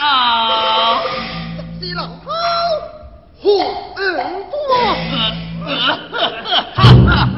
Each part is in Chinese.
啊！是郎好，何恩多？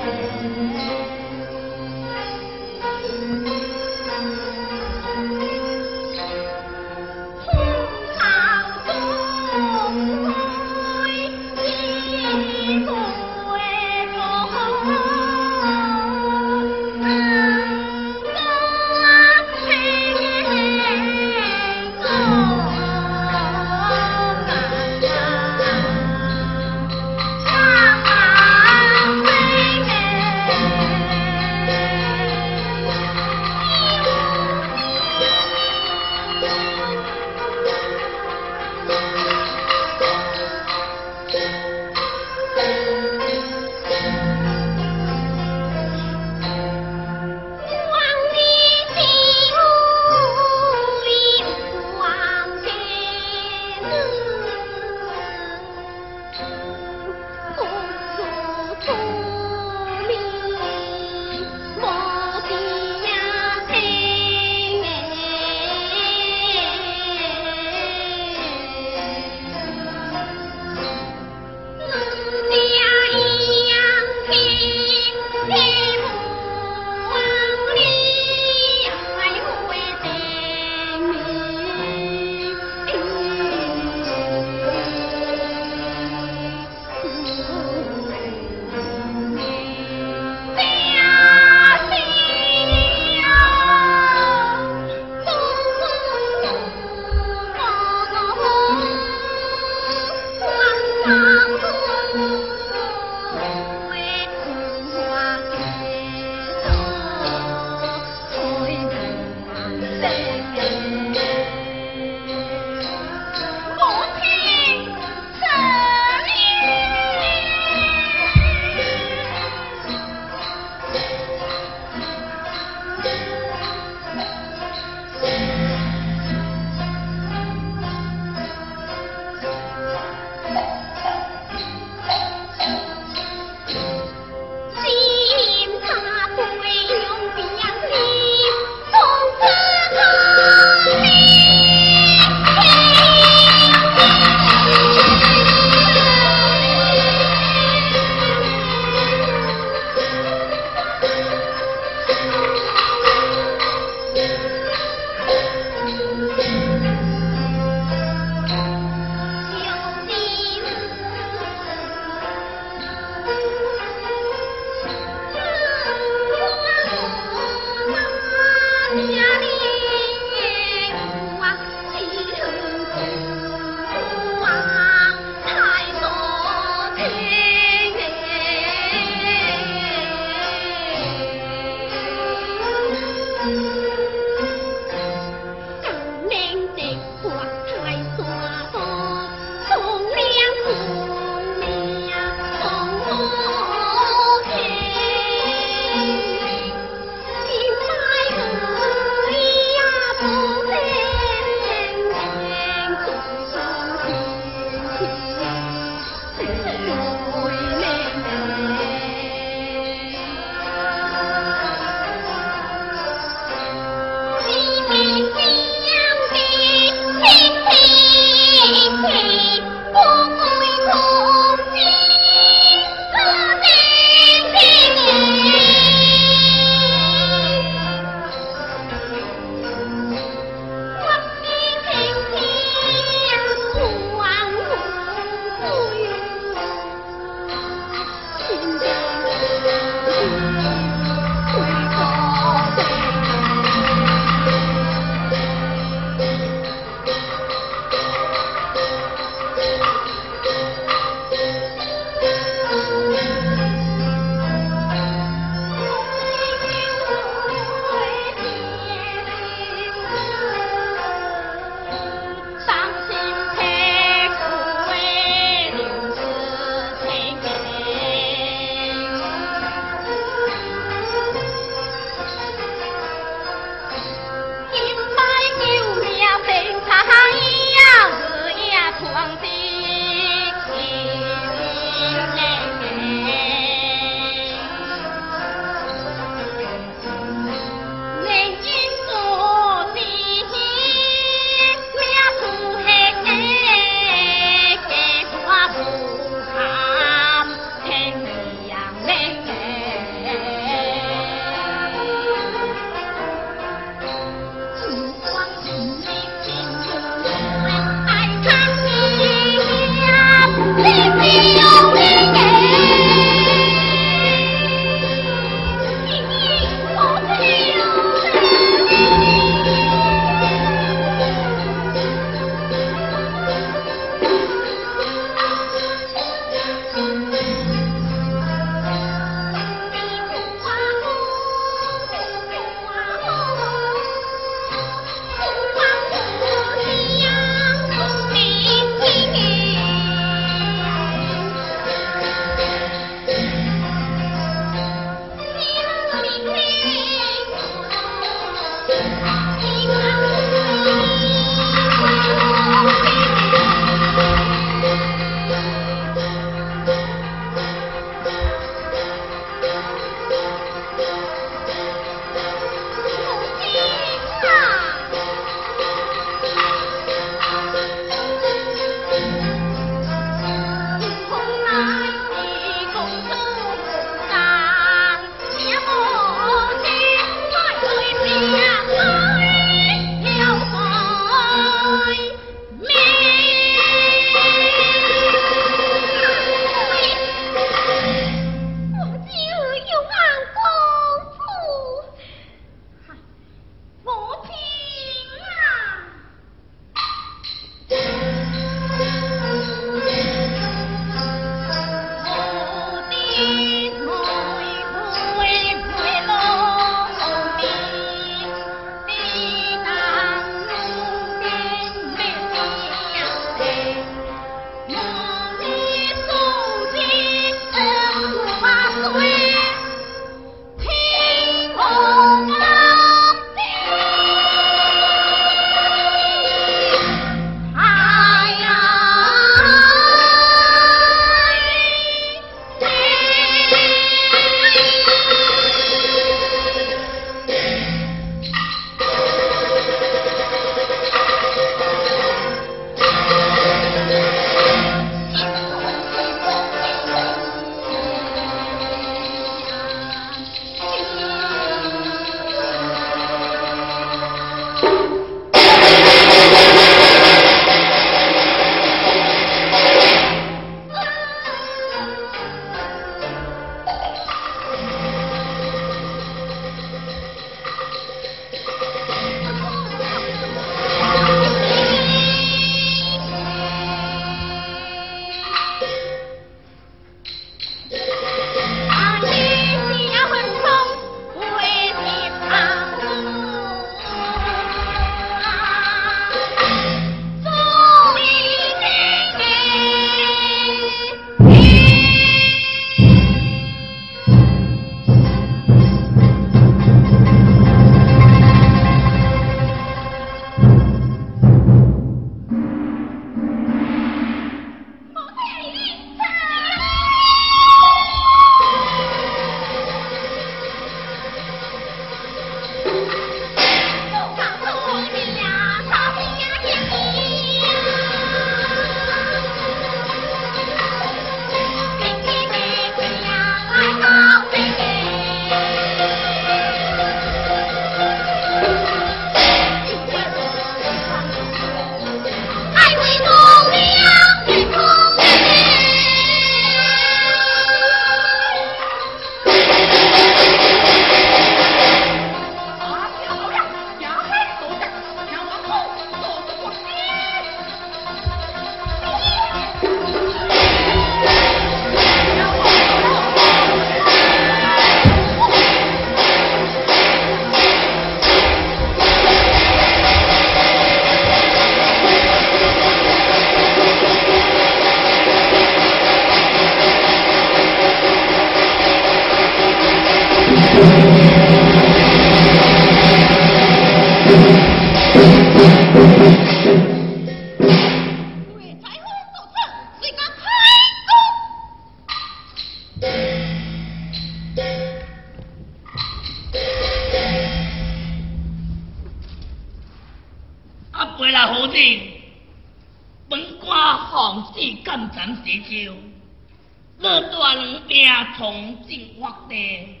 从进发地，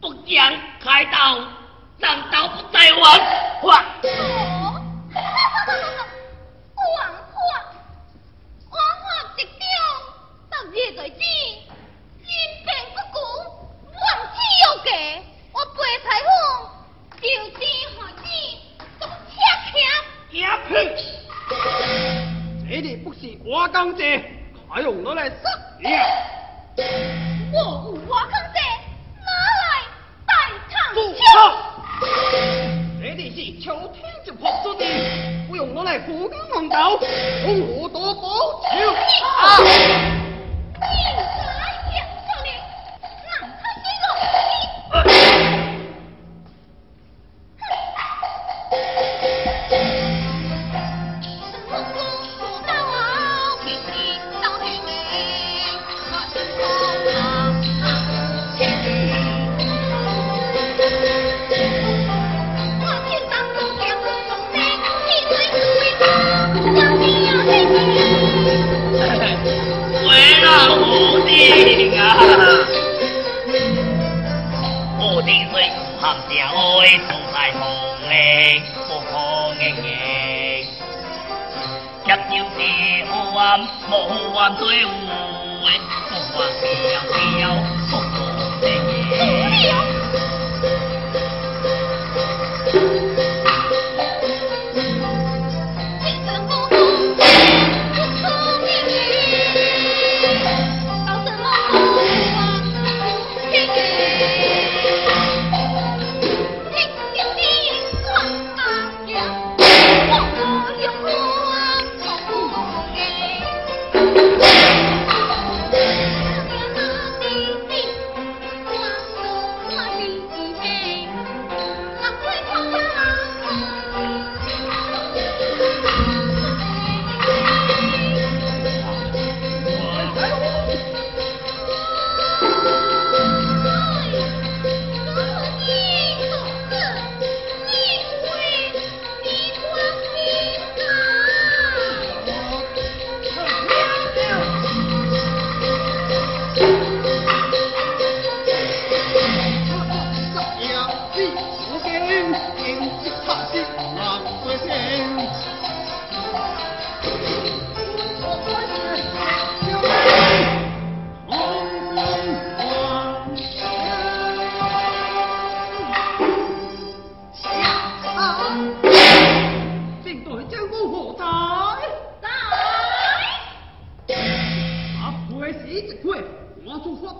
不讲开刀，难道不在王。哇！王法，王法一条，到夜在子，因病不顾，万死有价，我背裁缝，就地害子，都吃呀呸！这里不是我讲这，还用我来含着爱，总在红的不可硬硬。接就是好玩，无玩对有的，不玩飘飘，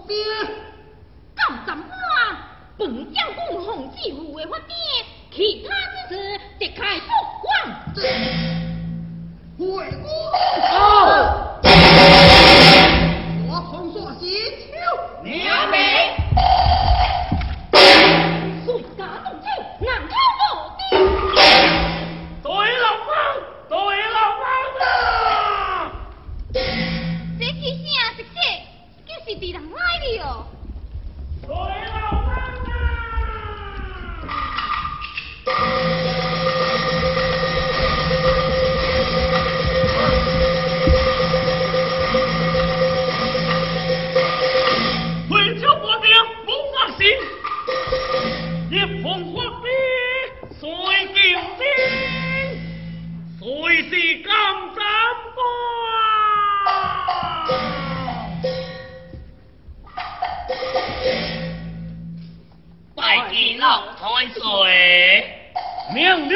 爹，干咱么本家。一捧黄泥随敬先，随是江斩花，拜祭老太岁，明了。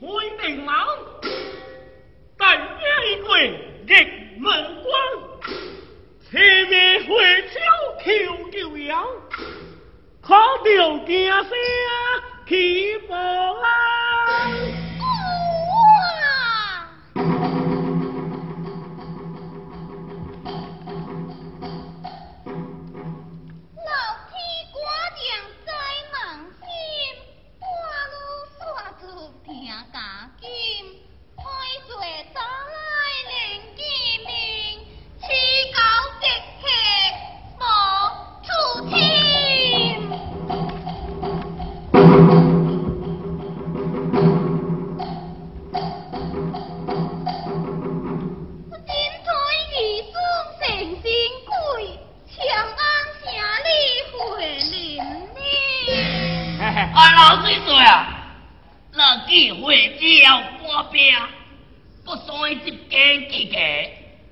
Huy định 玉门关前面回首求救了，可就惊声起望啊。啊，老水说啊，落去会只要官兵，不算一间几个，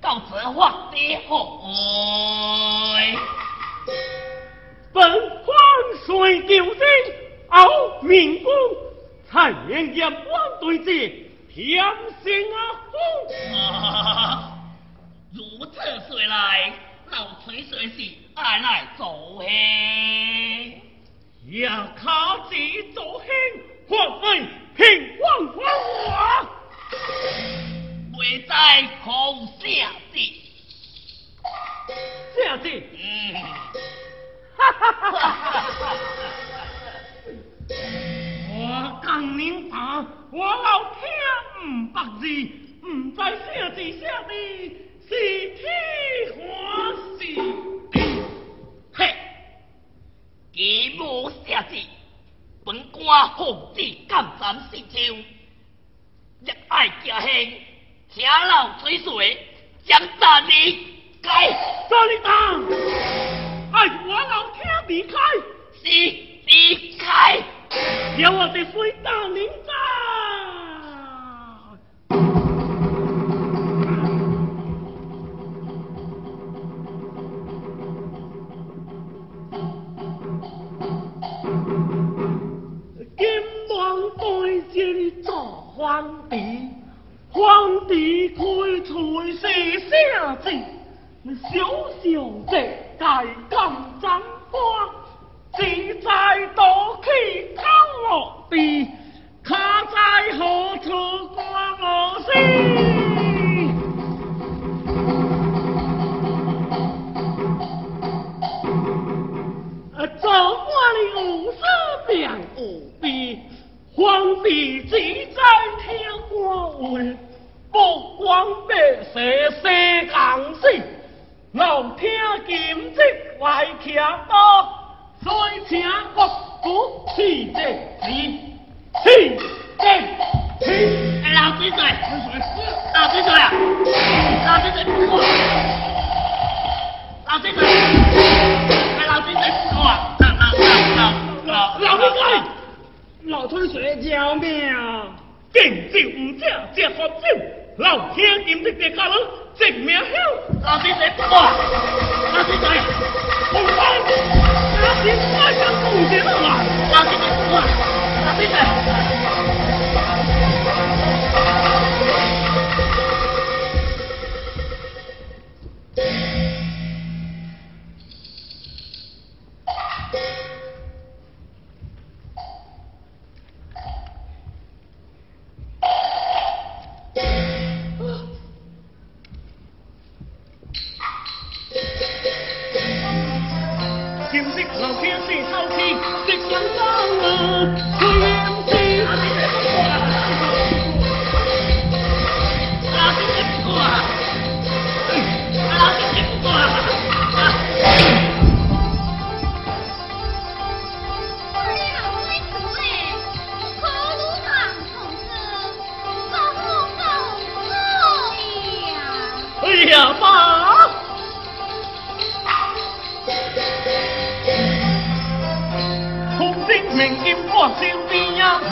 到时发的好。本官水丢人，傲命工，才能言官对子，天生啊风。啊，如此说来，老水帅是爱来做嘿。呀靠自己做兴，皇位平光我，在空下的，下的，嗯，哈哈哈哈哈哈！我刚明白，我老天唔白字，唔知下的下是天还是？本官奉旨赶斩四条，热爱家乡，下老追随，将大你开。大你打，哎我老听你开，是你开，有我的水大你。你做皇帝，皇帝开除是啥子？小小姐大金簪花，只在多。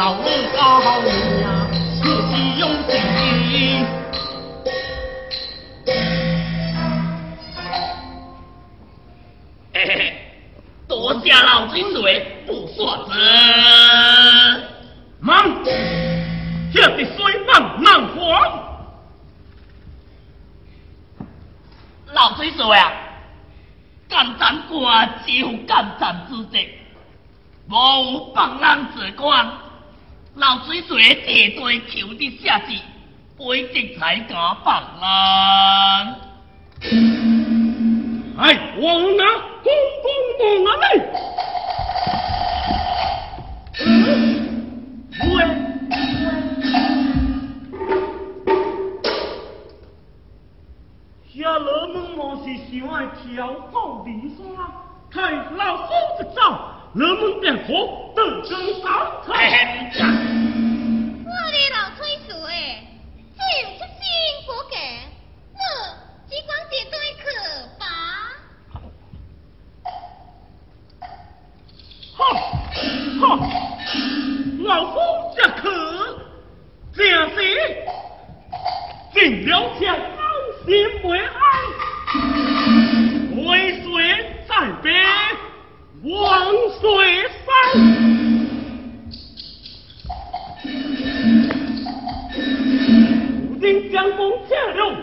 好味道好绝对对求的下子不会再太过泛滥哎我能江公见了，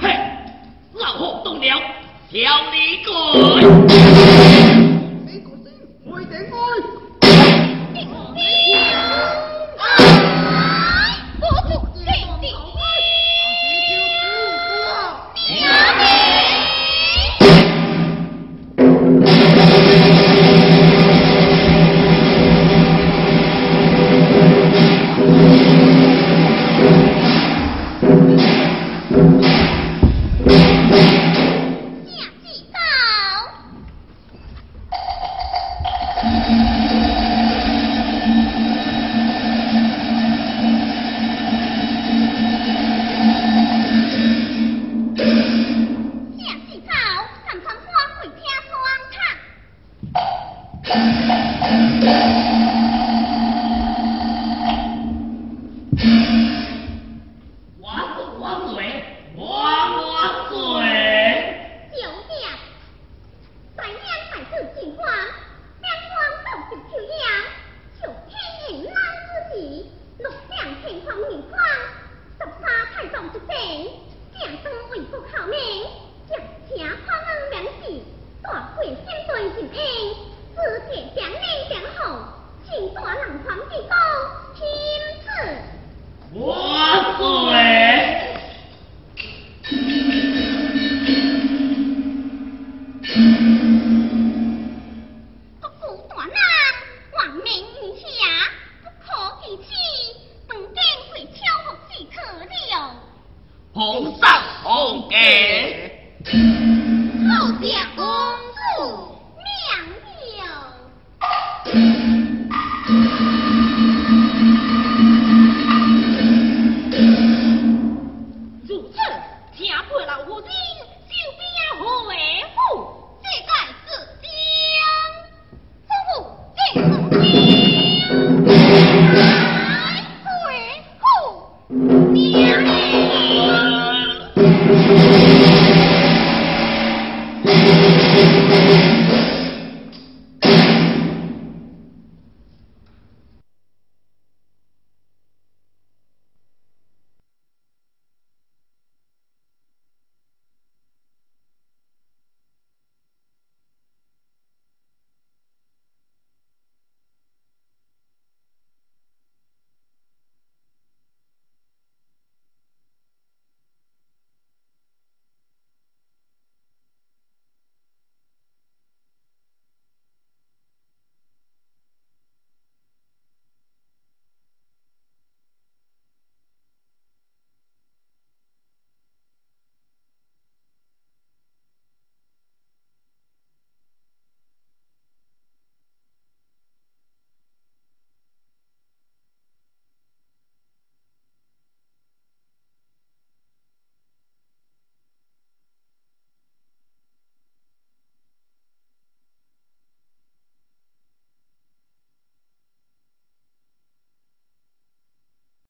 嘿，老虎动了，跳你个！红色